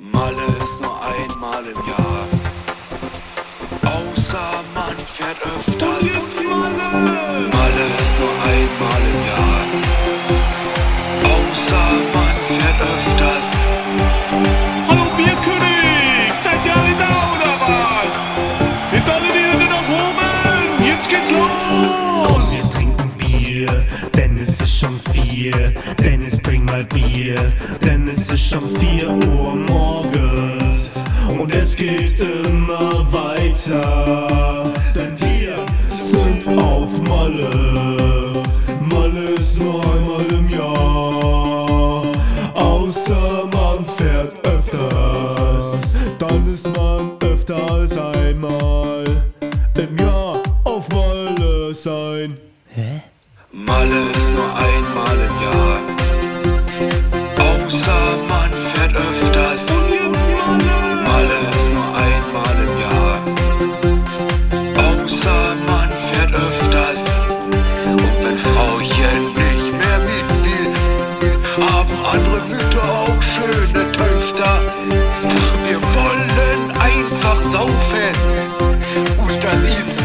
Malle ist nur einmal im Jahr. Außer man fährt öfters. Malle ist nur einmal im Jahr. Außer man fährt öfters. Hallo Bierkönig! Seid ihr alle da oder was? Alle die Hände nach oben! Jetzt geht's los! Bier, denn es ist schon vier. Dennis, bring mal Bier, denn es ist schon vier Uhr morgens. Und es geht immer weiter, denn wir sind auf Malle. Malle ist nur einmal im Jahr, außer man fährt öfters. Dann ist man öfter als einmal im Jahr auf Malle sein. Malle ist nur einmal im Jahr. Außer man fährt öfters. Malle ist nur einmal im Jahr. Außer man fährt öfters. Und wenn Frauchen nicht mehr mit will, haben andere Mütter auch schöne Töchter. Wir wollen einfach saufen. Und das ist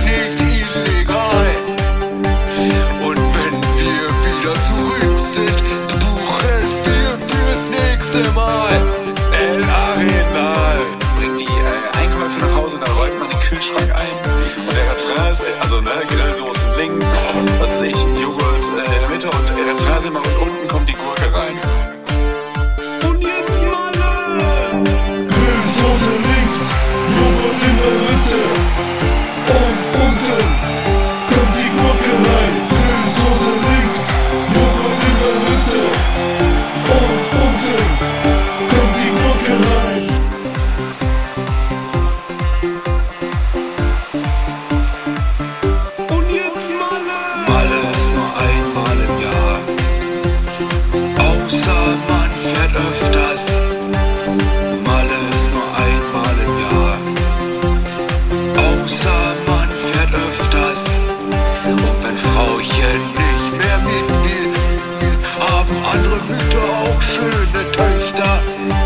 auch schöne Töchter.